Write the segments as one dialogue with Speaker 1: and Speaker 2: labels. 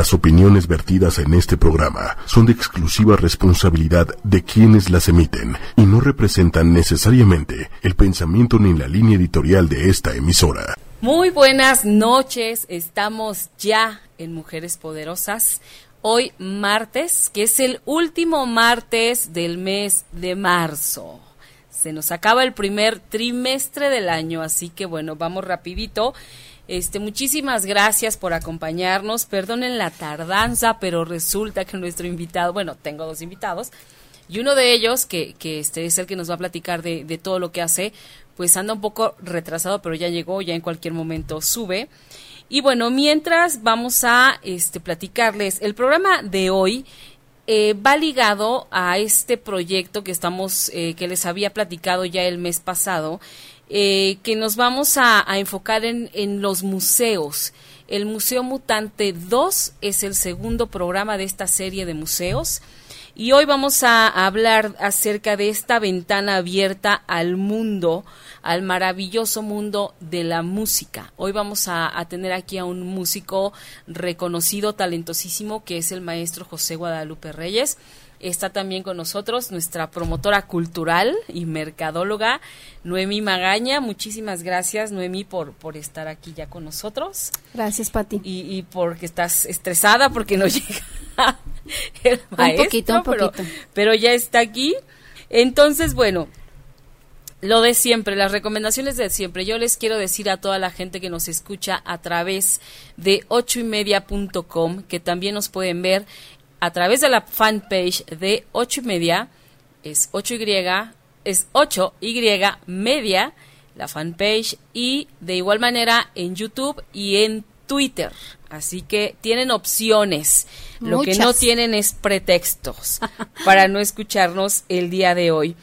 Speaker 1: Las opiniones vertidas en este programa son de exclusiva responsabilidad de quienes las emiten y no representan necesariamente el pensamiento ni la línea editorial de esta emisora.
Speaker 2: Muy buenas noches, estamos ya en Mujeres Poderosas. Hoy martes, que es el último martes del mes de marzo. Se nos acaba el primer trimestre del año, así que bueno, vamos rapidito. Este, muchísimas gracias por acompañarnos. Perdonen la tardanza, pero resulta que nuestro invitado, bueno, tengo dos invitados, y uno de ellos, que, que este es el que nos va a platicar de, todo lo que hace, pues anda un poco retrasado, pero ya llegó, ya en cualquier momento sube. Y bueno, mientras vamos a este, platicarles, el programa de hoy eh, va ligado a este proyecto que estamos, eh, que les había platicado ya el mes pasado, eh, que nos vamos a, enfocar en, los museos. El Museo Mutante 2 es el segundo programa de esta serie de museos. Y hoy vamos a hablar acerca de esta ventana abierta al mundo, al maravilloso mundo de la música. Hoy vamos a, tener aquí a un músico reconocido, talentosísimo, que es el maestro José Guadalupe Reyes. Está también con nosotros nuestra promotora cultural y mercadóloga, Noemí Magaña. Muchísimas gracias, Noemí, por, por estar aquí ya con nosotros.
Speaker 3: Gracias, Pati.
Speaker 2: Y, y porque estás estresada porque no llega el maestro.
Speaker 3: Un poquito, un poquito.
Speaker 2: Pero, pero ya está aquí. Entonces, bueno, lo de siempre, las recomendaciones de siempre. Yo les quiero decir a toda la gente que nos escucha a través de ochoymedia.com que también nos pueden ver a través de la fanpage de 8 y media, es 8Y, es 8Y media, la fanpage, y de igual manera en YouTube y en Twitter. Así que tienen opciones. Lo
Speaker 3: Muchas.
Speaker 2: que no tienen es pretextos para no escucharnos el día de hoy.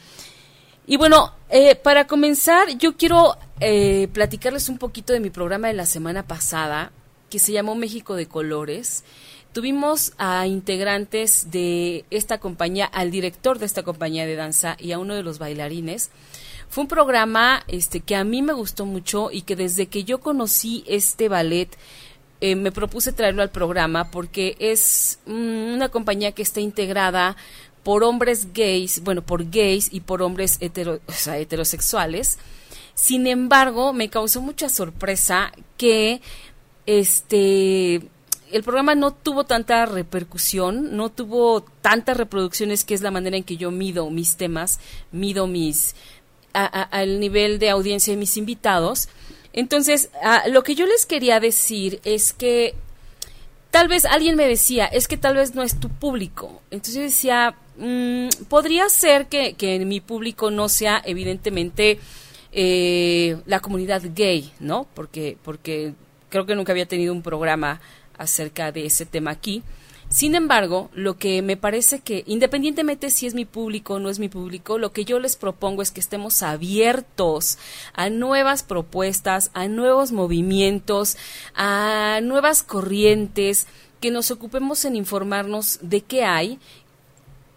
Speaker 2: Y bueno, eh, para comenzar, yo quiero eh, platicarles un poquito de mi programa de la semana pasada, que se llamó México de Colores tuvimos a integrantes de esta compañía, al director de esta compañía de danza y a uno de los bailarines. Fue un programa este, que a mí me gustó mucho y que desde que yo conocí este ballet eh, me propuse traerlo al programa porque es mm, una compañía que está integrada por hombres gays, bueno, por gays y por hombres hetero, heterosexuales. Sin embargo, me causó mucha sorpresa que este el programa no tuvo tanta repercusión, no tuvo tantas reproducciones, que es la manera en que yo mido mis temas, mido mis al nivel de audiencia de mis invitados. Entonces, a, lo que yo les quería decir es que tal vez alguien me decía, es que tal vez no es tu público. Entonces yo decía, mmm, podría ser que, que, mi público no sea evidentemente eh, la comunidad gay, ¿no? Porque, porque creo que nunca había tenido un programa acerca de ese tema aquí. Sin embargo, lo que me parece que, independientemente si es mi público o no es mi público, lo que yo les propongo es que estemos abiertos a nuevas propuestas, a nuevos movimientos, a nuevas corrientes, que nos ocupemos en informarnos de qué hay,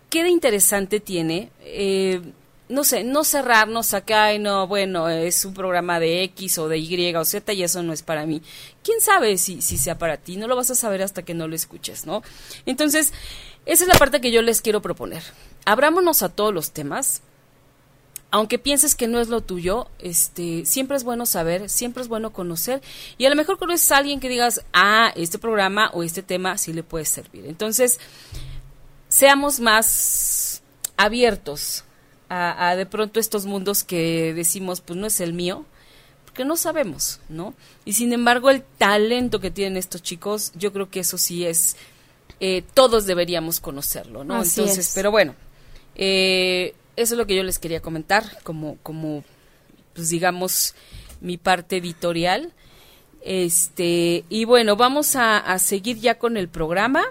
Speaker 2: qué de interesante tiene. Eh, no sé, no cerrarnos acá y no, bueno, es un programa de X o de Y o Z y eso no es para mí. ¿Quién sabe si, si sea para ti? No lo vas a saber hasta que no lo escuches, ¿no? Entonces, esa es la parte que yo les quiero proponer. Abrámonos a todos los temas. Aunque pienses que no es lo tuyo, este, siempre es bueno saber, siempre es bueno conocer y a lo mejor conoces a alguien que digas, ah, este programa o este tema sí le puede servir. Entonces, seamos más abiertos a, a, de pronto estos mundos que decimos, pues no es el mío, porque no sabemos, ¿no? Y sin embargo, el talento que tienen estos chicos, yo creo que eso sí es, eh, todos deberíamos conocerlo, ¿no?
Speaker 3: Así
Speaker 2: Entonces,
Speaker 3: es.
Speaker 2: pero bueno, eh, eso es lo que yo les quería comentar, como, como, pues digamos, mi parte editorial. Este, y bueno, vamos a, a seguir ya con el programa.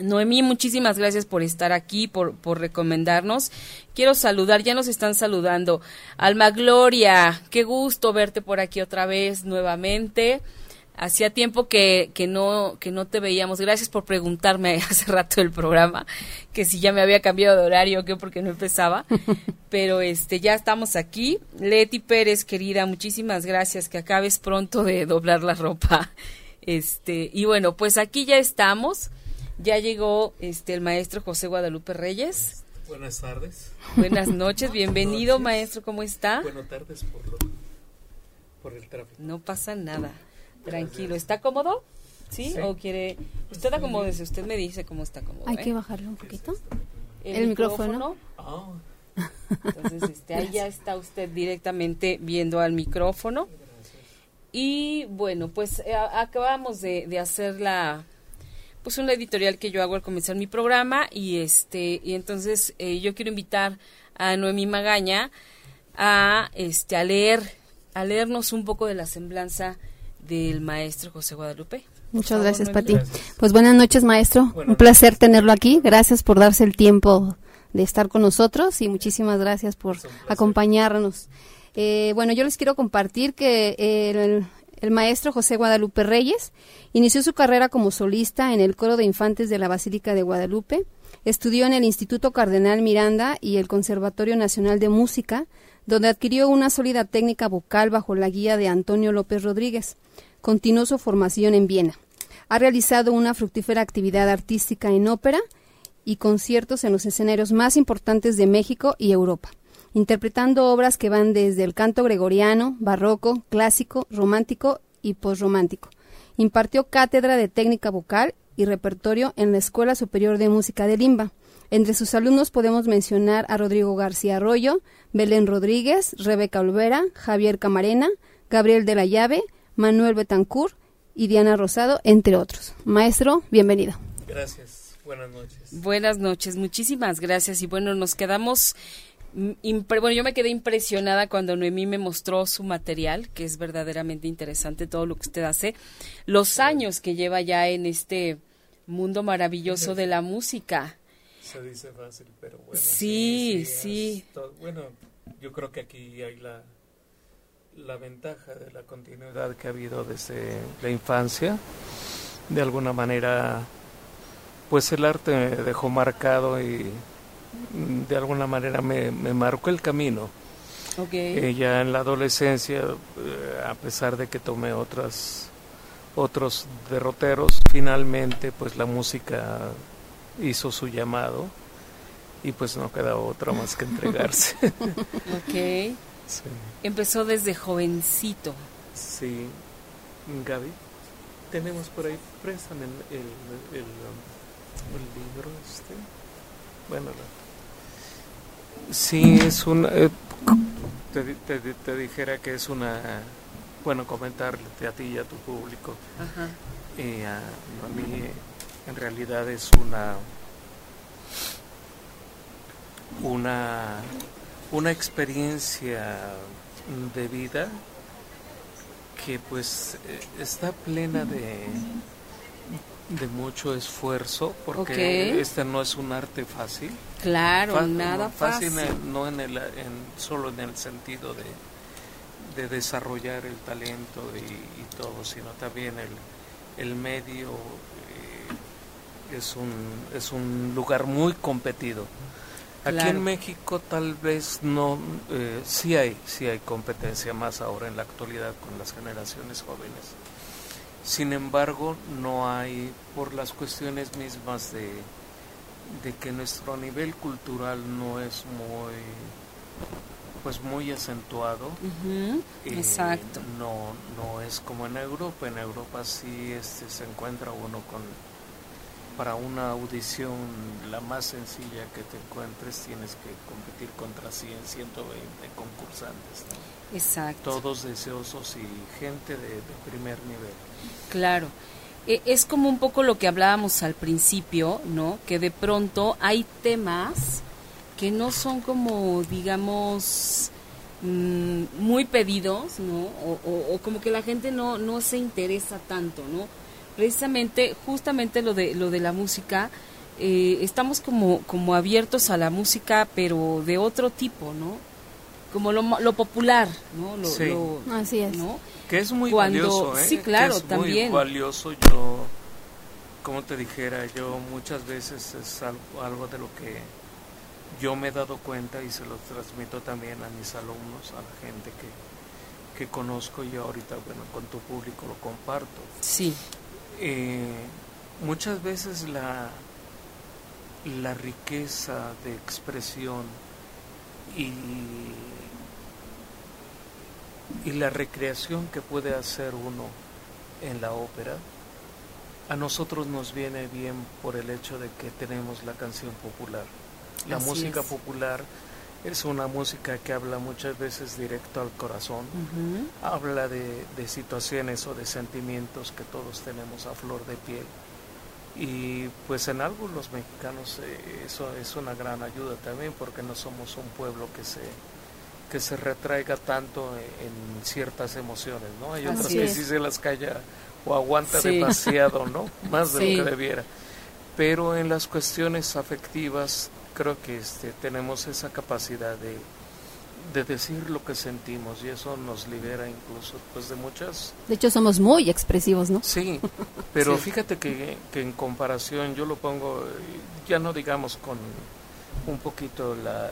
Speaker 2: Noemí, muchísimas gracias por estar aquí, por, por recomendarnos. Quiero saludar, ya nos están saludando. Alma Gloria, qué gusto verte por aquí otra vez nuevamente. Hacía tiempo que, que, no, que no te veíamos. Gracias por preguntarme hace rato el programa, que si ya me había cambiado de horario o qué, porque no empezaba. Pero este, ya estamos aquí. Leti Pérez, querida, muchísimas gracias. Que acabes pronto de doblar la ropa. Este, y bueno, pues aquí ya estamos. Ya llegó este el maestro José Guadalupe Reyes.
Speaker 3: Buenas tardes.
Speaker 2: Buenas noches, bienvenido maestro, ¿cómo está?
Speaker 3: Buenas tardes por, por el tráfico.
Speaker 2: No pasa nada, tranquilo. ¿Está cómodo? ¿Sí? ¿O quiere...? Usted acomódese, usted me dice cómo está cómodo.
Speaker 4: Hay que bajarle un poquito.
Speaker 2: El, micrófono. Ah. Entonces, este, ahí ya está usted directamente viendo al micrófono. Y bueno, pues eh, acabamos de, de, hacer la pues una editorial que yo hago al comenzar mi programa y este y entonces eh, yo quiero invitar a Noemí Magaña a este a leer a leernos un poco de la semblanza del maestro José Guadalupe.
Speaker 4: Muchas gracias, Pati. Pues buenas noches, maestro. Un placer tenerlo aquí. Gracias por darse el tiempo de estar con nosotros y muchísimas gracias por acompañarnos. Eh, bueno, yo les quiero compartir que el, el, maestro José Guadalupe Reyes inició su carrera como solista en el coro de infantes de la Basílica de Guadalupe, estudió en el Instituto Cardenal Miranda y el Conservatorio Nacional de Música, donde adquirió una sólida técnica vocal bajo la guía de Antonio López Rodríguez. Continuó su formación en Viena. Ha realizado una fructífera actividad artística en ópera y conciertos en los escenarios más importantes de México y Europa, interpretando obras que van desde el canto gregoriano, barroco, clásico, romántico y posromántico. Impartió cátedra de técnica vocal y repertorio en la Escuela Superior de Música de Limba. Entre sus alumnos podemos mencionar a Rodrigo García Arroyo, Belén Rodríguez, Rebeca Olvera, Javier Camarena, Gabriel de la Llave, Manuel Betancourt y Diana Rosado, entre otros. Maestro, bienvenido.
Speaker 3: Gracias, buenas noches.
Speaker 2: Buenas noches, muchísimas gracias. Y bueno, nos quedamos, bueno, yo me quedé impresionada cuando Noemí me mostró su material, que es verdaderamente interesante todo lo que usted hace, los años que lleva ya en este mundo maravilloso de la música.
Speaker 3: Se dice fácil, pero bueno.
Speaker 2: Sí, sí.
Speaker 3: bueno, yo creo que aquí hay la la ventaja de la continuidad que ha habido desde la infancia. De alguna manera, pues el arte me dejó marcado y de alguna manera me, marcó el camino.
Speaker 2: Okay.
Speaker 3: ya en la adolescencia, eh, a pesar de que tomé otras, otros derroteros, finalmente pues la música hizo su llamado y pues no queda otra más que entregarse.
Speaker 2: ok. Empezó desde jovencito.
Speaker 3: Sí. Gaby, tenemos por ahí, préstame el, el, um, libro este. Bueno, sí, es una... Eh, te, te, dijera que es una... Bueno, comentarle a ti y a tu público. Ajá. Y a, a mí en realidad es una una una experiencia de vida que pues eh, está plena de, de mucho esfuerzo porque este no es un arte fácil.
Speaker 2: Claro, nada fácil.
Speaker 3: no en el, solo en el sentido de, de desarrollar el talento y, todo, sino también el, el medio eh, es, un, es un lugar muy competido. Aquí en México tal vez no, eh, sí hay, sí hay competencia más ahora en la actualidad con las generaciones jóvenes. Sin embargo, no hay por las cuestiones mismas de, de que nuestro nivel cultural no es muy pues muy acentuado.
Speaker 2: Eh, exacto.
Speaker 3: No, no es como en Europa. En Europa sí este, se encuentra uno con para una audición la más sencilla que te encuentres tienes que competir contra 100, 120 concursantes.
Speaker 2: Exacto.
Speaker 3: Todos deseosos y gente de, primer nivel.
Speaker 2: Claro. E, es como un poco lo que hablábamos al principio, ¿no? Que de pronto hay temas que no son como, digamos, mm, muy pedidos, ¿no? O, como que la gente no, no se interesa tanto, ¿no? precisamente, justamente lo de, lo de la música, eh, estamos como, como abiertos a la música, pero de otro tipo, ¿no? Como lo, lo popular, ¿no? Lo,
Speaker 3: sí.
Speaker 4: Así es.
Speaker 2: ¿no?
Speaker 3: Que es muy valioso, ¿eh?
Speaker 2: Sí, claro,
Speaker 3: que es
Speaker 2: también.
Speaker 3: Muy valioso, yo, como te dijera, yo muchas veces es algo, algo de lo que yo me he dado cuenta y se lo transmito también a mis alumnos, a la gente que, que conozco y ahorita, bueno, con tu público lo comparto.
Speaker 2: Sí.
Speaker 3: eh, muchas veces la, la riqueza de expresión y, y la recreación que puede hacer uno en la ópera, a nosotros nos viene bien por el hecho de que tenemos la canción popular. La música popular es una música que habla muchas veces directo al corazón, habla de, de, situaciones o de sentimientos que todos tenemos a flor de piel. Y pues en algo los mexicanos eh, eso es una gran ayuda también porque no somos un pueblo que se que se retraiga tanto en, ciertas emociones, ¿no? Hay otras que sí se las calla o aguanta demasiado, ¿no? Más de lo que debiera. Pero en las cuestiones afectivas creo que este, tenemos esa capacidad de, de decir lo que sentimos y eso nos libera incluso pues de muchas...
Speaker 4: De hecho somos muy expresivos, ¿no?
Speaker 3: Sí, pero fíjate que, que, en comparación yo lo pongo, ya no digamos con un poquito la,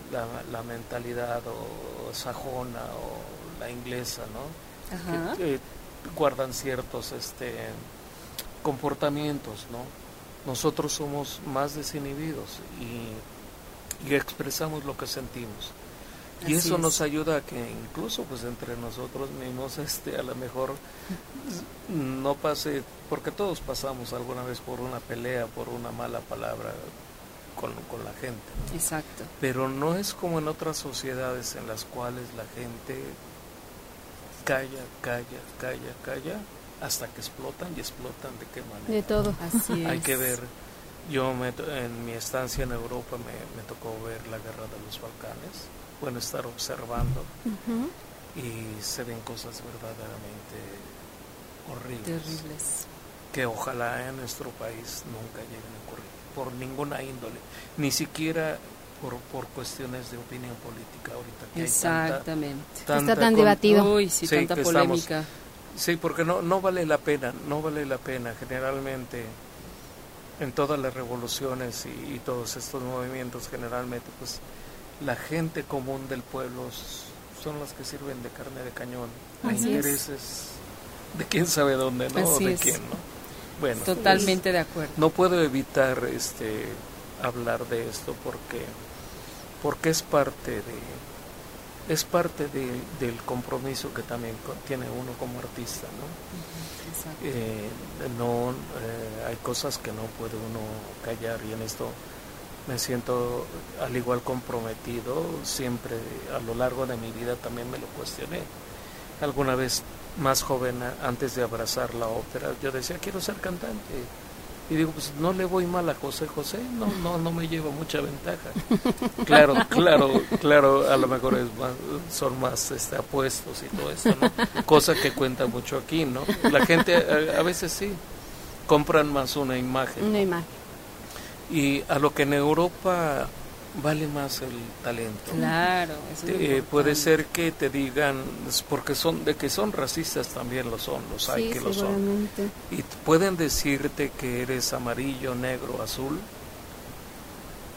Speaker 3: la, mentalidad o sajona o la inglesa, ¿no? Que, guardan ciertos este, comportamientos, ¿no? Nosotros somos más desinhibidos y y expresamos lo que sentimos. Y eso nos ayuda a que incluso pues entre nosotros mismos este a lo mejor no pase porque todos pasamos alguna vez por una pelea por una mala palabra con, con la gente
Speaker 2: exacto.
Speaker 3: Pero no es como en otras sociedades en las cuales la gente calla calla calla calla hasta que explotan y explotan de qué manera.
Speaker 4: De todo.
Speaker 2: Así
Speaker 3: hay que ver yo me, en mi estancia en Europa me, tocó ver la guerra de los Balcanes, bueno, estar observando y se ven cosas verdaderamente horribles.
Speaker 2: Terribles.
Speaker 3: Que ojalá en nuestro país nunca lleguen a ocurrir, por ninguna índole, ni siquiera por, por cuestiones de opinión política ahorita. Que
Speaker 2: Exactamente.
Speaker 4: Está tan debatido.
Speaker 2: Uy, sí, tanta polémica.
Speaker 3: sí, porque no, no vale la pena, no vale la pena. Generalmente en todas las revoluciones y, todos estos movimientos generalmente pues la gente común del pueblo son las que sirven de carne de cañón. A intereses de quién sabe dónde no o de quién no
Speaker 2: bueno totalmente de acuerdo.
Speaker 3: no puedo evitar este hablar de esto porque porque es parte de es parte de, del compromiso que también tiene uno como artista no eh, no eh, hay cosas que no puede uno callar y en esto me siento al igual comprometido siempre a lo largo de mi vida también me lo cuestioné alguna vez más joven antes de abrazar la ópera yo decía quiero ser cantante y digo, pues no le voy mal a José José, no, no, no me lleva mucha ventaja. Claro, claro, claro, a lo mejor es son más este, apuestos y todo eso, ¿no? Cosa que cuenta mucho aquí, ¿no? La gente a, veces sí, compran más una imagen.
Speaker 4: Una imagen.
Speaker 3: Y a lo que en Europa vale más el talento.
Speaker 2: Claro,
Speaker 3: eh, puede ser que te digan porque son de que son racistas también lo son, los hay que lo son. Y pueden decirte que eres amarillo, negro, azul.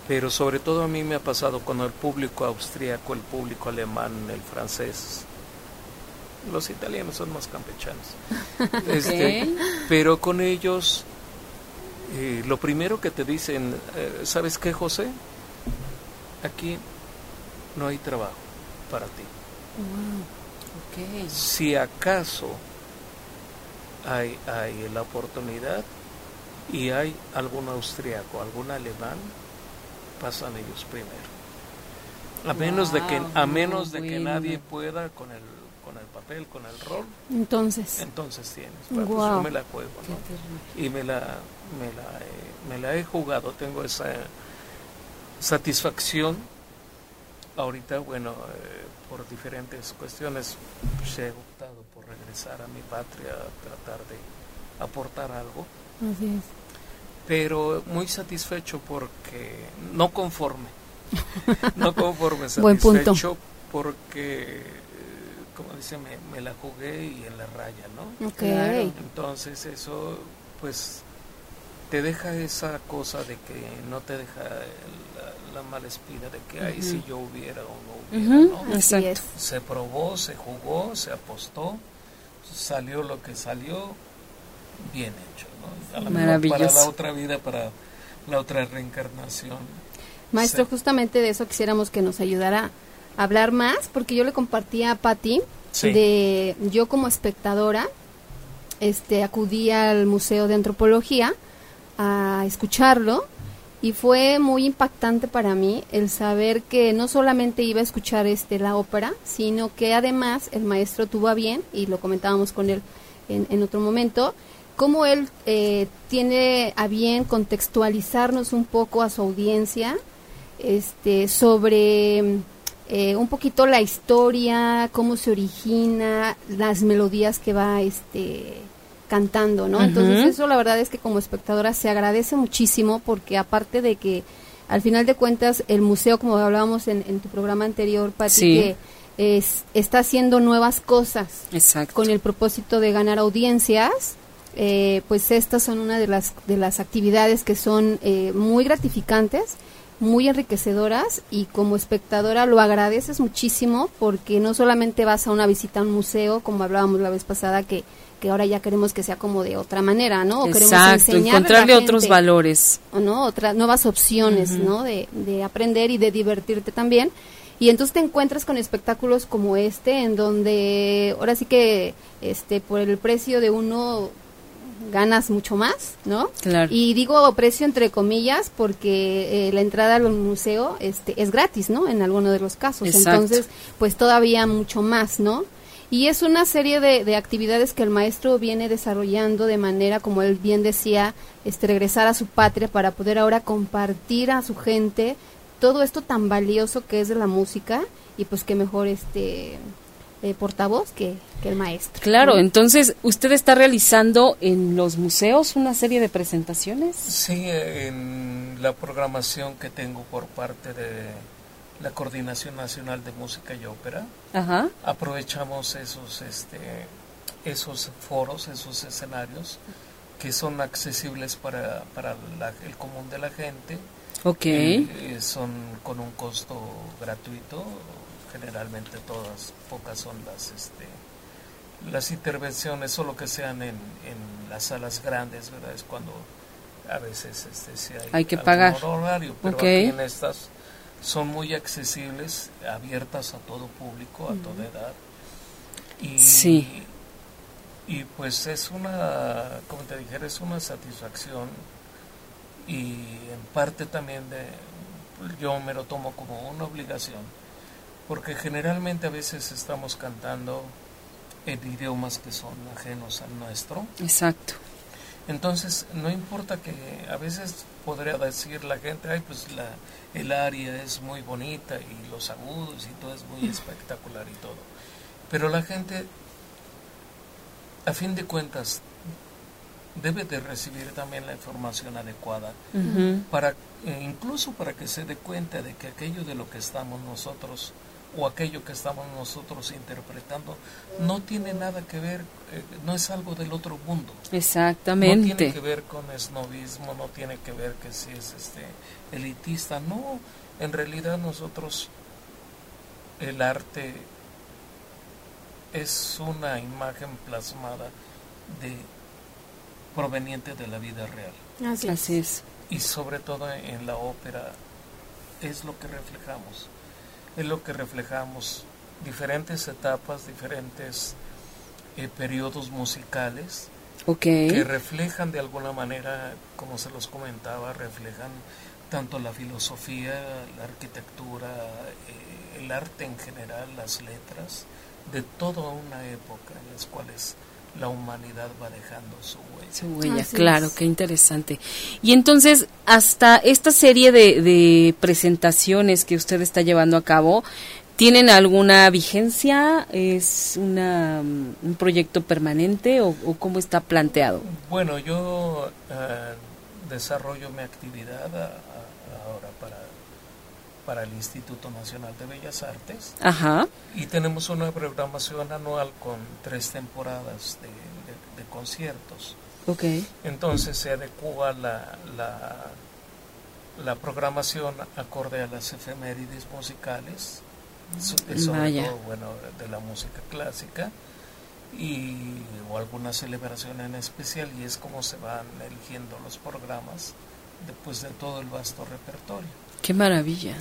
Speaker 3: Pero sobre todo a mí me ha pasado con el público austríaco, el público alemán, el francés. Los italianos son más campechanos. Este, pero con ellos eh, lo primero que te dicen, eh, ¿sabes qué, José? aquí no hay trabajo para ti. Si acaso hay, hay la oportunidad y hay algún austriaco, algún alemán, pasan ellos primero. A menos de que a menos de que nadie pueda con el papel, con el rol.
Speaker 4: Entonces.
Speaker 3: Entonces tienes. Pues yo me la juego, Y me la me la, me la he jugado, tengo esa satisfacción. Ahorita, bueno, eh, por diferentes cuestiones pues, he optado por regresar a mi patria, a tratar de aportar algo. Pero muy satisfecho porque no conforme. no conforme, satisfecho porque, como dice, me, la jugué y en la raya, ¿no? Entonces eso, pues, te deja esa cosa de que no te deja la mala espina de que ahí si yo hubiera o no hubiera, Se probó, se jugó, se apostó, salió lo que salió bien hecho. ¿no? Maravilloso. Para la otra vida, para la otra reencarnación.
Speaker 4: Maestro, justamente de eso quisiéramos que nos ayudara hablar más, porque yo le compartía a Patti de yo como espectadora este acudí al Museo de Antropología a escucharlo y fue muy impactante para mí el saber que no solamente iba a escuchar este la ópera, sino que además el maestro tuvo a bien, y lo comentábamos con él en, otro momento, cómo él eh, tiene a bien contextualizarnos un poco a su audiencia este, sobre eh, un poquito la historia, cómo se origina, las melodías que va este, cantando, ¿no? Entonces eso la verdad es que como espectadora se agradece muchísimo porque aparte de que al final de cuentas el museo, como hablábamos en, tu programa anterior, Pati, que es, está haciendo nuevas cosas con el propósito de ganar audiencias, eh, pues estas son una de las, de las actividades que son eh, muy gratificantes muy enriquecedoras y como espectadora lo agradeces muchísimo porque no solamente vas a una visita a un museo, como hablábamos la vez pasada, que que ahora ya queremos que sea como de otra manera, ¿no?
Speaker 2: Exacto, encontrarle otros valores.
Speaker 4: O no, otras nuevas opciones, ¿no? De, de aprender y de divertirte también. Y entonces te encuentras con espectáculos como este, en donde ahora sí que este por el precio de uno ganas mucho más, ¿no?
Speaker 2: Claro.
Speaker 4: Y digo precio entre comillas porque eh, la entrada al museo este, es gratis, ¿no? En alguno de los casos. Entonces, pues todavía mucho más, ¿no? Y es una serie de, actividades que el maestro viene desarrollando de manera, como él bien decía, este, regresar a su patria para poder ahora compartir a su gente todo esto tan valioso que es de la música y pues que mejor este eh, portavoz que, el maestro.
Speaker 2: Claro, entonces usted está realizando en los museos una serie de presentaciones.
Speaker 3: Sí, en la programación que tengo por parte de la Coordinación Nacional de Música y Ópera. Aprovechamos esos, este, esos foros, esos escenarios que son accesibles para, para el común de la gente.
Speaker 2: Ok.
Speaker 3: Eh, son con un costo gratuito, generalmente todas, pocas son las, este, las intervenciones, solo que sean en, en las salas grandes, ¿verdad? Es cuando a veces este, hay,
Speaker 2: hay que pagar.
Speaker 3: Horario, pero aquí en estas son muy accesibles, abiertas a todo público, a toda edad. Y,
Speaker 2: sí.
Speaker 3: Y pues es una, como te dijera, es una satisfacción y en parte también de, yo me lo tomo como una obligación, porque generalmente a veces estamos cantando en idiomas que son ajenos al nuestro.
Speaker 2: Exacto.
Speaker 3: Entonces, no importa que a veces podría decir la gente, ay, pues la, el área es muy bonita y los agudos y todo es muy espectacular y todo. Pero la gente, a fin de cuentas, debe de recibir también la información adecuada para eh, incluso para que se dé cuenta de que aquello de lo que estamos nosotros o aquello que estamos nosotros interpretando no tiene nada que ver, eh, no es algo del otro mundo.
Speaker 2: Exactamente.
Speaker 3: No tiene que ver con esnovismo, no tiene que ver que si es este elitista, no, en realidad nosotros el arte es una imagen plasmada de proveniente de la vida real.
Speaker 2: Así es.
Speaker 3: Y sobre todo en la ópera es lo que reflejamos es lo que reflejamos, diferentes etapas, diferentes eh, periodos musicales que reflejan de alguna manera, como se los comentaba, reflejan tanto la filosofía, la arquitectura, eh, el arte en general, las letras, de toda una época en las cuales la humanidad va dejando su huella.
Speaker 2: Su huella, claro, qué interesante. Y entonces, hasta esta serie de, presentaciones que usted está llevando a cabo, ¿tienen alguna vigencia? ¿Es una, un proyecto permanente o, cómo está planteado?
Speaker 3: Bueno, yo eh, desarrollo mi actividad ahora para para el Instituto Nacional de Bellas Artes.
Speaker 2: Ajá.
Speaker 3: Y tenemos una programación anual con tres temporadas de, conciertos.
Speaker 2: Ok.
Speaker 3: Entonces se adecua la, la, programación acorde a las efemérides musicales, sobre todo, bueno, de la música clásica. y o alguna celebración en especial y es como se van eligiendo los programas después de todo el vasto repertorio.
Speaker 2: Qué maravilla.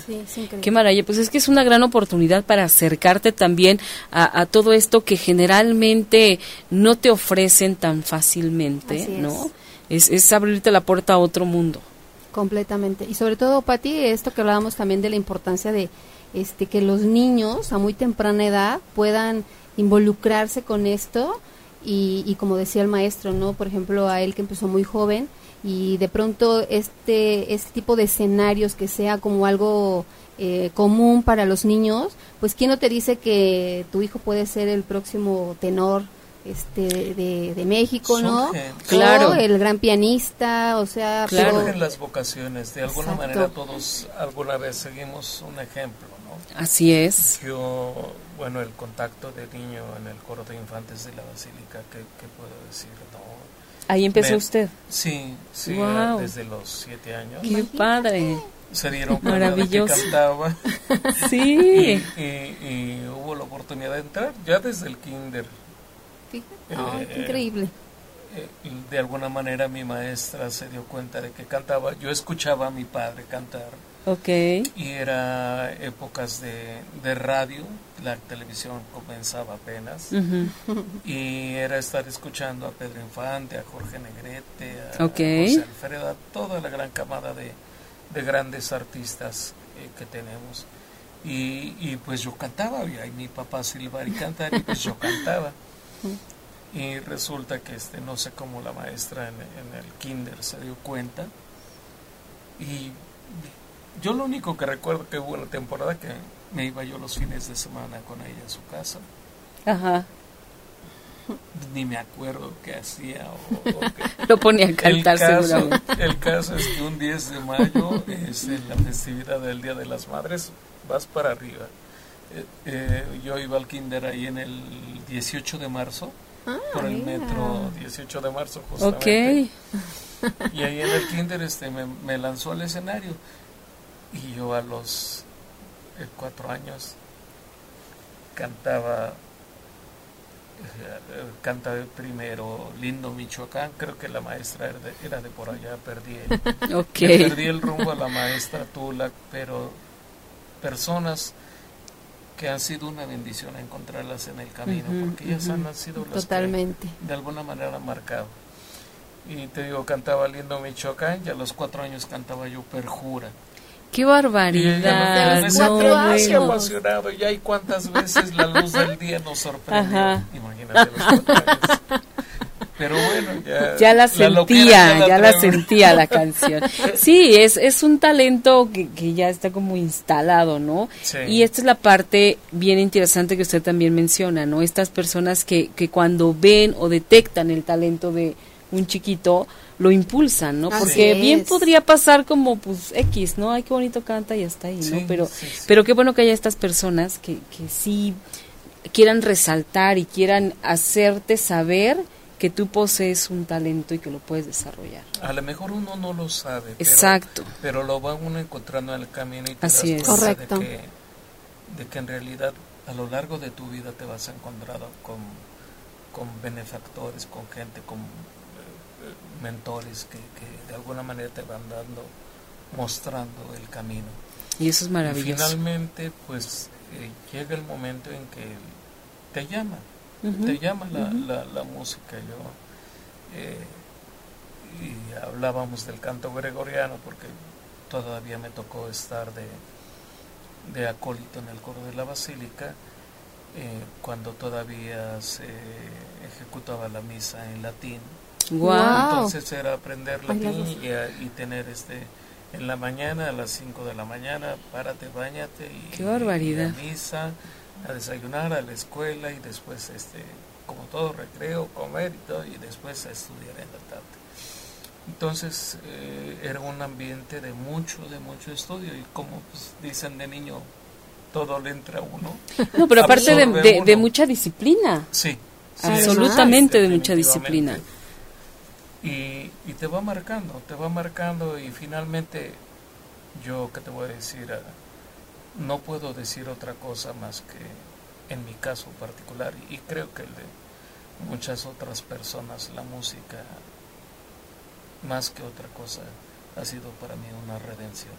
Speaker 2: Qué maravilla. Pues es que es una gran oportunidad para acercarte también a, todo esto que generalmente no te ofrecen tan fácilmente, ¿no? Es. es. abrirte la puerta a otro mundo.
Speaker 4: Completamente. Y sobre todo, Pati, esto que hablábamos también de la importancia de este que los niños a muy temprana edad puedan involucrarse con esto y, y como decía el maestro, ¿no? Por ejemplo, a él que empezó muy joven, y de pronto este, este tipo de escenarios que sea como algo eh, común para los niños, pues quién no te dice que tu hijo puede ser el próximo tenor este de, México, ¿no?
Speaker 2: claro.
Speaker 4: el gran pianista, o sea,
Speaker 3: claro. las vocaciones, de alguna manera todos alguna vez seguimos un ejemplo, ¿no?
Speaker 2: Así es.
Speaker 3: Yo, bueno, el contacto de niño en el coro de infantes de la Basílica, ¿qué, qué puedo decir?
Speaker 2: Ahí empezó usted.
Speaker 3: Sí, sí, desde los siete años.
Speaker 2: ¡Qué padre!
Speaker 3: Se dieron Maravilloso. que cantaba.
Speaker 2: sí.
Speaker 3: Y, hubo la oportunidad de entrar ya desde el kinder.
Speaker 4: Eh, increíble.
Speaker 3: Eh, de alguna manera mi maestra se dio cuenta de que cantaba. Yo escuchaba a mi padre cantar
Speaker 2: Ok.
Speaker 3: Y era épocas de, de radio, la televisión comenzaba apenas. Y era estar escuchando a Pedro Infante, a Jorge Negrete, a, José Alfredo, a toda la gran camada de, de grandes artistas eh, que tenemos. Y, y, pues yo cantaba, y mi papá silbar y cantar, y pues yo cantaba. Y resulta que este no sé cómo la maestra en, en el kinder se dio cuenta y yo lo único que recuerdo que hubo una temporada que me iba yo los fines de semana con ella a su casa.
Speaker 2: Ajá.
Speaker 3: Ni me acuerdo qué hacía.
Speaker 2: lo ponía a cantar
Speaker 3: el caso, El caso es que un 10 de mayo es en la festividad del Día de las Madres, vas para arriba. Eh, eh, yo iba al kinder ahí en el 18 de marzo, ah, por el metro 18 de marzo justamente. Y ahí en el kinder este, me, me lanzó al escenario y yo a los eh, cuatro años cantaba, eh, canta primero Lindo Michoacán, creo que la maestra era de, era de por allá, perdí el, perdí el rumbo a la maestra Tula, pero personas que han sido una bendición encontrarlas en el camino, porque ellas han sido las
Speaker 4: Totalmente.
Speaker 3: de alguna manera han marcado. Y te digo, cantaba Lindo Michoacán y a los cuatro años cantaba yo Perjura.
Speaker 2: Qué barbaridad.
Speaker 3: Y no, apasionado. Ya hay cuántas veces la luz del día nos sorprendió. Imagínate los Pero bueno, ya,
Speaker 2: ya la sentía, ya, la, sentía la canción. Sí, es, es un talento que, que ya está como instalado, ¿no? Y esta es la parte bien interesante que usted también menciona, ¿no? Estas personas que, que cuando ven o detectan el talento de un chiquito, lo impulsan, ¿no? Porque bien podría pasar como, pues, X, ¿no? Ay, qué bonito canta y hasta ahí, ¿no? Pero, pero qué bueno que haya estas personas que, que sí quieran resaltar y quieran hacerte saber que tú posees un talento y que lo puedes desarrollar.
Speaker 3: A lo mejor uno no lo sabe.
Speaker 2: Exacto.
Speaker 3: Pero, lo va uno encontrando en el camino y te
Speaker 2: Así
Speaker 3: das
Speaker 2: es.
Speaker 4: Correcto.
Speaker 3: De que, de que en realidad a lo largo de tu vida te vas a encontrar con, con benefactores, con gente, con mentores que, de alguna manera te van dando, mostrando el camino.
Speaker 2: Y eso es maravilloso.
Speaker 3: Y finalmente, pues eh, llega el momento en que te llama, te llama la, la, música. Yo, eh, y hablábamos del canto gregoriano porque todavía me tocó estar de, de acólito en el coro de la basílica. Eh, cuando todavía se ejecutaba la misa en latín entonces era aprender latín y, y, tener este en la mañana a las 5 de la mañana, párate, bañate y,
Speaker 2: Qué barbaridad.
Speaker 3: a misa, a desayunar, a la escuela y después este como todo recreo, comer y todo y después a estudiar en la tarde. Entonces eh, era un ambiente de mucho, de mucho estudio y como pues, dicen de niño, todo le entra a uno.
Speaker 2: No, pero aparte de, de, mucha disciplina.
Speaker 3: Sí.
Speaker 2: Absolutamente de mucha disciplina
Speaker 3: y, y, te va marcando, te va marcando y finalmente yo que te voy a decir, ah, no puedo decir otra cosa más que en mi caso particular y creo que el de muchas otras personas la música, más que otra cosa, ha sido para mí una redención.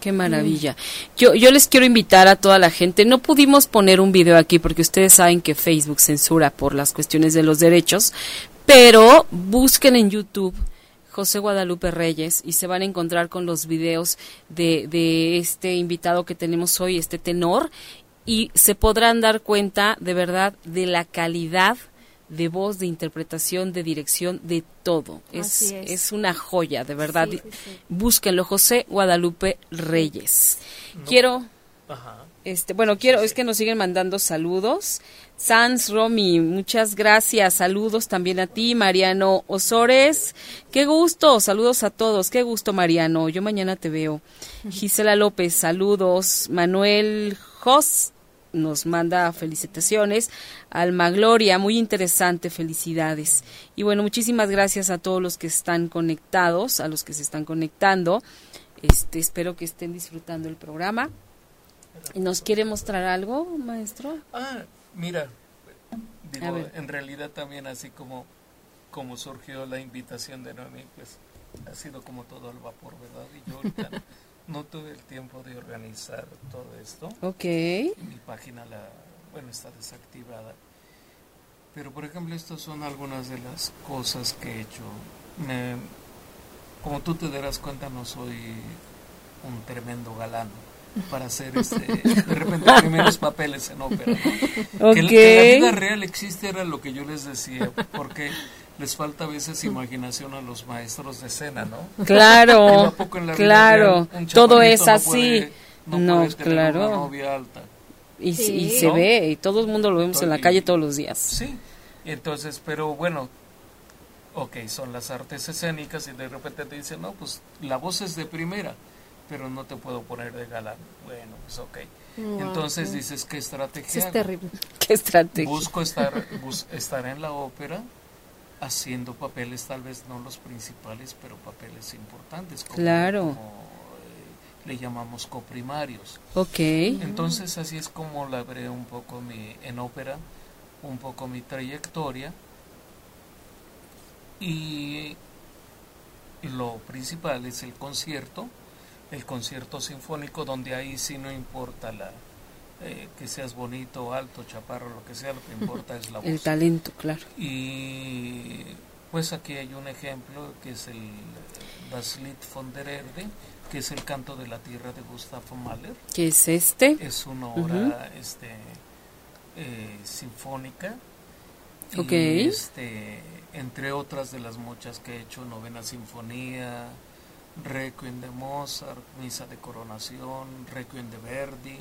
Speaker 2: Qué maravilla. Yo, yo les quiero invitar a toda la gente. No pudimos poner un video aquí porque ustedes saben que Facebook censura por las cuestiones de los derechos, pero busquen en YouTube José Guadalupe Reyes y se van a encontrar con los videos de, de este invitado que tenemos hoy, este tenor, y se podrán dar cuenta de verdad de la calidad de voz, de interpretación, de dirección, de todo. Es, es. una joya, de verdad. Búsquenlo, José Guadalupe Reyes. Quiero, este, bueno, quiero, es que nos siguen mandando saludos. Sans Romy, muchas gracias. Saludos también a ti, Mariano Osores. Qué gusto, saludos a todos. Qué gusto, Mariano. Yo mañana te veo. Gisela López, saludos. Manuel Jos, nos manda felicitaciones. Alma Gloria, muy interesante, felicidades. Y bueno, muchísimas gracias a todos los que están conectados, a los que se están conectando. Este, espero que estén disfrutando el programa. ¿Nos quiere mostrar algo, maestro?
Speaker 3: Ah, mira, digo, en realidad también así como, como surgió la invitación de Noemi, pues ha sido como todo al vapor, ¿verdad? Y yo ahorita no tuve el tiempo de organizar todo esto.
Speaker 2: Ok.
Speaker 3: Mi página, la, bueno, está desactivada. Pero, por ejemplo, estas son algunas de las cosas que he hecho. Me, como tú te darás cuenta, no soy un tremendo galán para hacer este, de repente primeros papeles en ópera. Que, que, la vida real existe era lo que yo les decía, porque les falta a veces imaginación a los maestros de escena, ¿no?
Speaker 2: Claro, claro, todo es así. No, claro.
Speaker 3: novia alta.
Speaker 2: Y, se ve, y todo el mundo lo vemos en la calle todos los días.
Speaker 3: Sí, entonces, pero bueno, ok, son las artes escénicas y de repente te dicen, no, pues la voz es de primera, pero no te puedo poner de galán. Bueno, pues ok. Entonces dices, ¿qué estrategia?
Speaker 4: Es terrible.
Speaker 2: ¿Qué estrategia?
Speaker 3: Busco estar, estar en la ópera haciendo papeles tal vez no los principales, pero papeles importantes. Como,
Speaker 2: claro.
Speaker 3: Eh, le llamamos coprimarios.
Speaker 2: Ok.
Speaker 3: Entonces así es como labré un poco mi, en ópera, un poco mi trayectoria. Y lo principal es el concierto, el concierto sinfónico, donde ahí sí no importa la, eh, que seas bonito, alto, chaparro, lo que sea, lo que importa es la voz.
Speaker 2: El talento, claro.
Speaker 3: Y pues aquí hay un ejemplo que es el Das Lied von der Erde, que es el canto de la tierra de Gustavo Mahler.
Speaker 2: ¿Qué es este?
Speaker 3: Es una obra este, eh, sinfónica.
Speaker 2: Ok.
Speaker 3: este, entre otras de las muchas que he hecho, Novena Sinfonía, Requiem de Mozart, Misa de Coronación, Requiem de Verdi,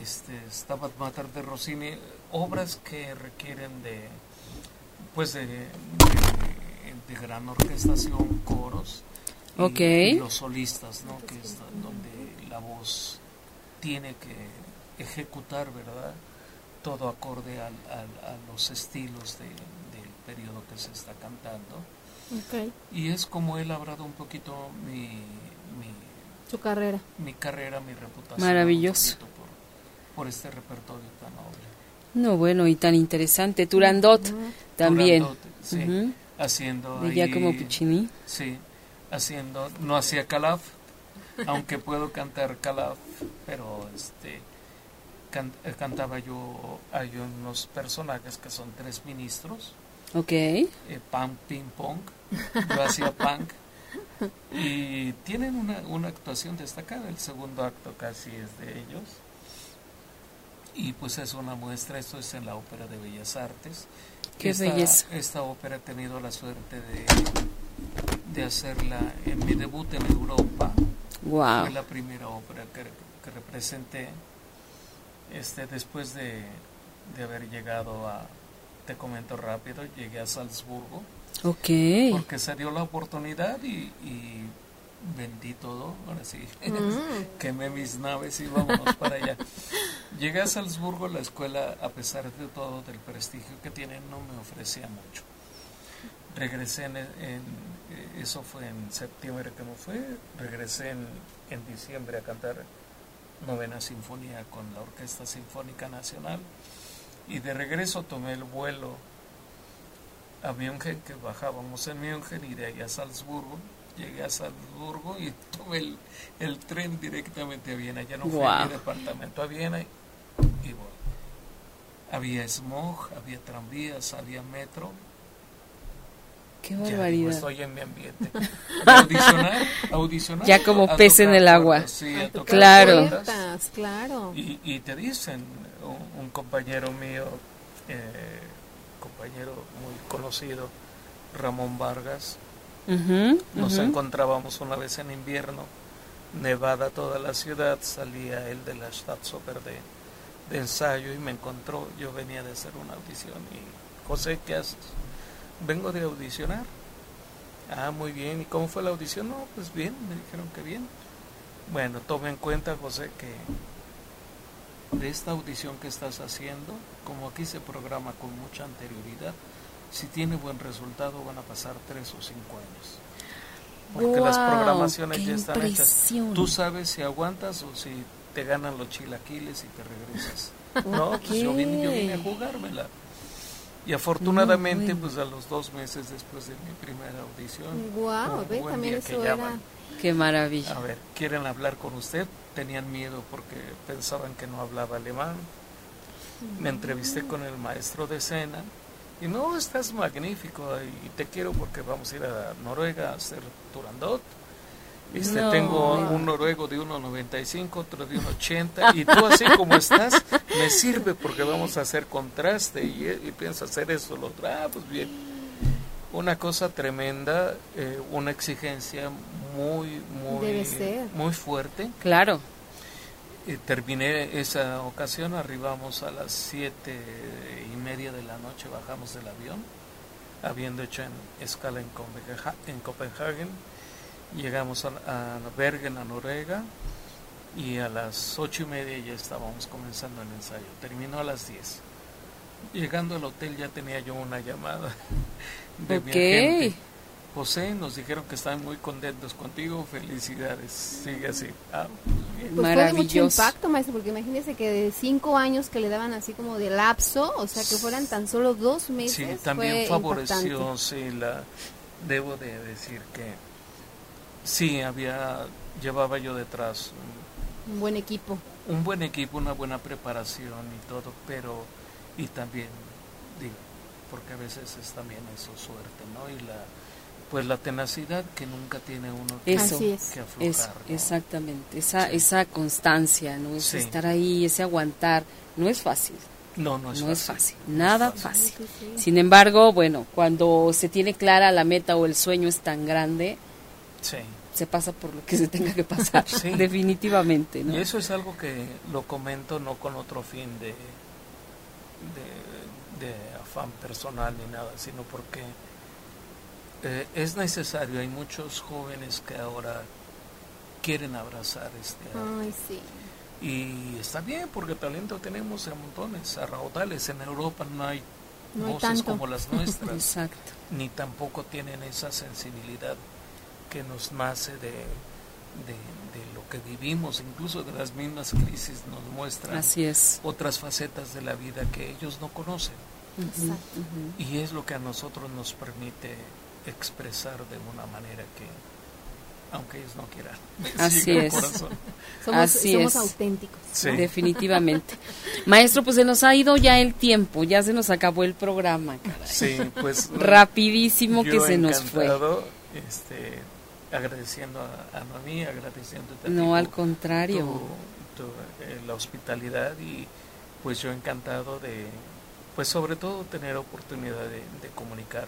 Speaker 3: este, Stabat Mater de Rossini, obras que requieren de, pues de, de, gran orquestación, coros y, los solistas, ¿no? que es donde la voz tiene que ejecutar, ¿verdad? Todo acorde al, a los estilos de, del periodo que se está cantando. Y es como he labrado un poquito mi, mi,
Speaker 4: su carrera.
Speaker 3: Mi carrera, mi reputación.
Speaker 2: Maravilloso
Speaker 3: por este repertorio tan noble.
Speaker 2: No, bueno, y tan interesante. Turandot también.
Speaker 3: sí, haciendo
Speaker 2: de Giacomo Puccini.
Speaker 3: Sí, haciendo, no hacía Calaf, aunque puedo cantar Calaf, pero este eh, cantaba yo, hay unos personajes que son tres ministros.
Speaker 2: Ok.
Speaker 3: Eh, punk, ping pong, yo hacía punk. Y tienen una, una actuación destacada, el segundo acto casi es de ellos y pues es una muestra, esto es en la Ópera de Bellas Artes.
Speaker 2: Qué
Speaker 3: esta,
Speaker 2: belleza.
Speaker 3: Esta ópera he tenido la suerte de, de hacerla en mi debut en Europa.
Speaker 2: Wow.
Speaker 3: Fue la primera ópera que, que representé este, después de, de haber llegado a, te comento rápido, llegué a Salzburgo.
Speaker 2: Ok.
Speaker 3: Porque se dio la oportunidad y, y vendí todo, ahora sí, mm. quemé mis naves y vámonos para allá. Llegué a Salzburgo, la escuela, a pesar de todo, del prestigio que tiene, no me ofrecía mucho. Regresé en, eh, eso fue en septiembre que no fue, regresé en, en diciembre a cantar novena sinfonía con la Orquesta Sinfónica Nacional y de regreso tomé el vuelo a München, que bajábamos en München y de ahí a Salzburgo. Llegué a Salzburgo y tomé el, tren directamente a Viena. Ya no fui a mi departamento a Viena y, bueno, había smog, había tranvías, había metro.
Speaker 2: Qué barbaridad.
Speaker 3: Ya, estoy en mi ambiente. Audicionar, audicionar.
Speaker 2: Ya como pez en el agua.
Speaker 3: Sí,
Speaker 2: claro.
Speaker 4: claro.
Speaker 3: Y, y, te dicen, un, compañero mío, eh, compañero muy conocido, Ramón Vargas, nos encontrábamos una vez en invierno, nevada toda la ciudad, salía él de la Staatsoper de, de ensayo y me encontró, yo venía de hacer una audición y José, ¿qué haces? Vengo de audicionar. Ah, muy bien. ¿Y cómo fue la audición? No, pues bien, me dijeron que bien. Bueno, tome en cuenta, José, que de esta audición que estás haciendo, como aquí se programa con mucha anterioridad, si tiene buen resultado van a pasar tres o cinco años. Porque las programaciones ya están hechas. Tú sabes si aguantas o si te ganan los chilaquiles y te regresas. No, pues yo vine, yo vine a jugármela. Y afortunadamente, pues a los dos meses después de mi primera audición,
Speaker 4: wow, ve, también eso era...
Speaker 2: Qué maravilla.
Speaker 3: A ver, ¿quieren hablar con usted? Tenían miedo porque pensaban que no hablaba alemán. Me entrevisté con el maestro de escena y no, estás magnífico y te quiero porque vamos a ir a Noruega a hacer Turandot este, Tengo un noruego de 1,95, otro de 1,80 y tú así como estás me sirve porque vamos a hacer contraste y, y pienso hacer eso, lo otro, ah, pues bien. Una cosa tremenda, eh, una exigencia muy, muy, muy fuerte.
Speaker 2: Claro.
Speaker 3: Y terminé esa ocasión, arribamos a las siete y media de la noche, bajamos del avión, habiendo hecho en escala en Copenhagen Llegamos a, Bergen, a Noruega, y a las ocho y media ya estábamos comenzando el ensayo. Terminó a las diez. Llegando al hotel ya tenía yo una llamada de mi agente. José, nos dijeron que están muy contentos contigo, felicidades, sigue así. Ah,
Speaker 4: pues Maravilloso. mucho impacto, maestro, porque imagínese que de cinco años que le daban así como de lapso, o sea, que fueran tan solo dos meses.
Speaker 3: Sí, también favoreció, sí, la, debo de decir que Sí, había, llevaba yo detrás
Speaker 4: un, buen equipo.
Speaker 3: Un buen equipo, una buena preparación y todo, pero, y también, digo, porque a veces es también eso suerte, ¿no? Y la, pues la tenacidad que nunca tiene uno
Speaker 2: que, eso, que aflojar. Exactamente, esa, esa constancia, ¿no? Es estar ahí, ese aguantar, no es fácil.
Speaker 3: No, no es
Speaker 2: no
Speaker 3: fácil.
Speaker 2: Es fácil, nada fácil. Sin embargo, bueno, cuando se tiene clara la meta o el sueño es tan grande, se pasa por lo que se tenga que pasar, definitivamente.
Speaker 3: Y eso es algo que lo comento no con otro fin de, de, afán personal ni nada, sino porque eh, es necesario. Hay muchos jóvenes que ahora quieren abrazar este
Speaker 4: Ay, sí.
Speaker 3: Y está bien, porque talento tenemos en montones, a raudales. En Europa no hay voces como las nuestras.
Speaker 2: Exacto.
Speaker 3: Ni tampoco tienen esa sensibilidad que nos nace de, de, lo que vivimos, incluso de las mismas crisis nos muestran
Speaker 2: Así es.
Speaker 3: otras facetas de la vida que ellos no conocen. Y es lo que a nosotros nos permite expresar de una manera que, aunque ellos no quieran,
Speaker 2: Así es.
Speaker 4: Somos, Así somos auténticos.
Speaker 2: Definitivamente. Maestro, pues se nos ha ido ya el tiempo, ya se nos acabó el programa.
Speaker 3: Sí, pues.
Speaker 2: Rapidísimo que se nos fue.
Speaker 3: Este, agradeciendo a, a Noemí, agradeciendo
Speaker 2: No, al contrario.
Speaker 3: Eh, la hospitalidad y pues yo encantado de, pues sobre todo tener oportunidad de, comunicar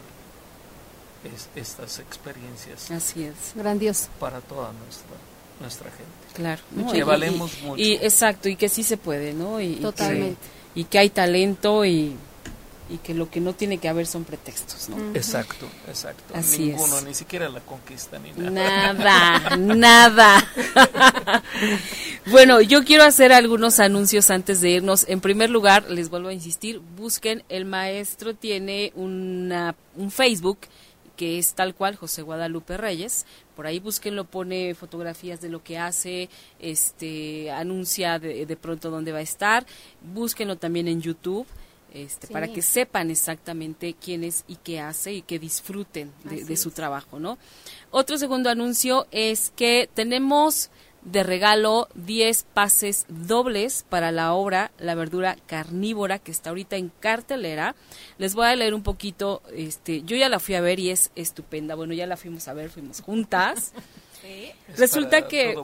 Speaker 3: estas experiencias.
Speaker 2: Así es.
Speaker 4: Grandioso.
Speaker 3: Para toda nuestra nuestra gente.
Speaker 2: Claro.
Speaker 3: que valemos mucho.
Speaker 2: Y exacto, y que sí se puede, ¿no? Y,
Speaker 4: Totalmente.
Speaker 2: y que hay talento y y que lo que no tiene que haber son pretextos, ¿no?
Speaker 3: Exacto, exacto.
Speaker 2: Así
Speaker 3: Ninguno, ni siquiera la conquista ni
Speaker 2: nada. Nada, nada. bueno, yo quiero hacer algunos anuncios antes de irnos. En primer lugar, les vuelvo a insistir, busquen, el maestro tiene una, un Facebook que es tal cual José Guadalupe Reyes. Por ahí búsquenlo, pone fotografías de lo que hace, este, anuncia de, de pronto dónde va a estar. Búsquenlo también en YouTube Este, para que sepan exactamente quién es y qué hace y que disfruten de, su trabajo, ¿no? Otro segundo anuncio es que tenemos de regalo 10 pases dobles para la obra La verdura carnívora que está ahorita en cartelera. Les voy a leer un poquito, este, yo ya la fui a ver y es estupenda. Bueno, ya la fuimos a ver, fuimos juntas. Resulta que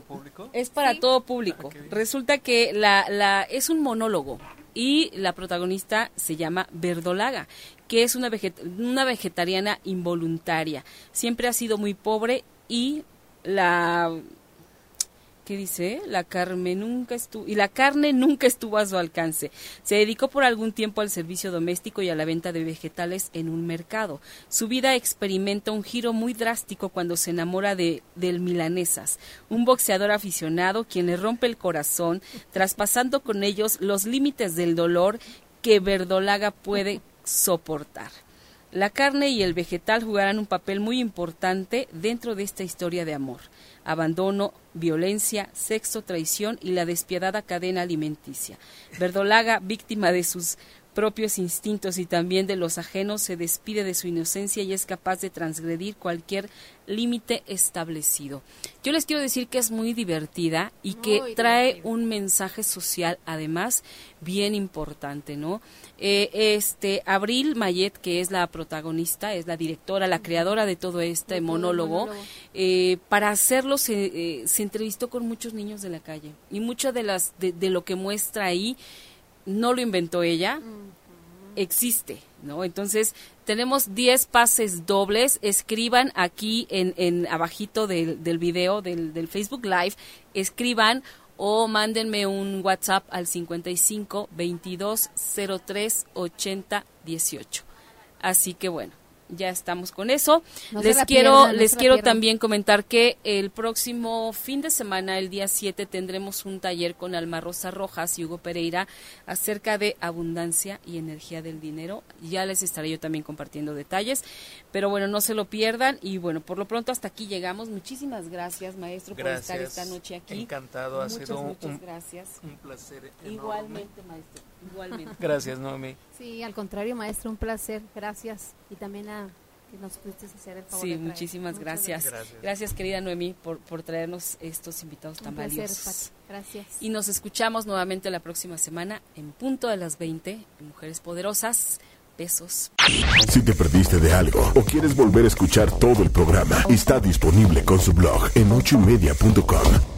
Speaker 2: es para todo público. Ah, Resulta que la, la es un monólogo y la protagonista se llama Verdolaga, que es una, una vegetariana involuntaria. Siempre ha sido muy pobre y la ¿qué dice? La carne nunca estuvo y la carne nunca estuvo a su alcance. Se dedicó por algún tiempo al servicio doméstico y a la venta de vegetales en un mercado. Su vida experimenta un giro muy drástico cuando se enamora de del milanesas, un boxeador aficionado quien le rompe el corazón, traspasando con ellos los límites del dolor que Verdolaga puede soportar. La carne y el vegetal jugarán un papel muy importante dentro de esta historia de amor abandono, violencia, sexo, traición y la despiadada cadena alimenticia. Verdolaga, víctima de sus propios instintos y también de los ajenos, se despide de su inocencia y es capaz de transgredir cualquier límite establecido. Yo les quiero decir que es muy divertida y que trae un mensaje social además bien importante, ¿no? Eh, este Abril Mayet, que es la protagonista, es la directora, la creadora de todo este monólogo, eh, para hacerlo se, eh, se, entrevistó con muchos niños de la calle y mucho de las de, de lo que muestra ahí no lo inventó ella, existe, ¿no? Entonces, tenemos 10 pases dobles, escriban aquí en, en abajito del, del video del, del Facebook Live, escriban o mándenme un WhatsApp al 55 22 03 80 18. Así que bueno, ya estamos con eso. les quiero, les quiero también comentar que el próximo fin de semana, el día 7, tendremos un taller con Alma Rosa Rojas y Hugo Pereira acerca de abundancia y energía del dinero. Ya les estaré yo también compartiendo detalles, pero bueno, no se lo pierdan y bueno, por lo pronto hasta aquí llegamos. Muchísimas gracias, maestro, por estar esta noche aquí.
Speaker 3: Encantado, ha sido
Speaker 2: un, gracias.
Speaker 3: un placer.
Speaker 2: Igualmente, maestro. Igualmente.
Speaker 3: Gracias, Noemi.
Speaker 4: Sí, al contrario, maestro, un placer. Gracias. Y también a que nos pudiste hacer el favor.
Speaker 2: Sí, muchísimas gracias. gracias. querida Noemi, por, por traernos estos invitados tan valiosos.
Speaker 4: Gracias.
Speaker 2: Y nos escuchamos nuevamente la próxima semana en punto de las 20 Mujeres Poderosas. Besos.
Speaker 1: Si te perdiste de algo o quieres volver a escuchar todo el programa, está disponible con su blog en ochoymedia.com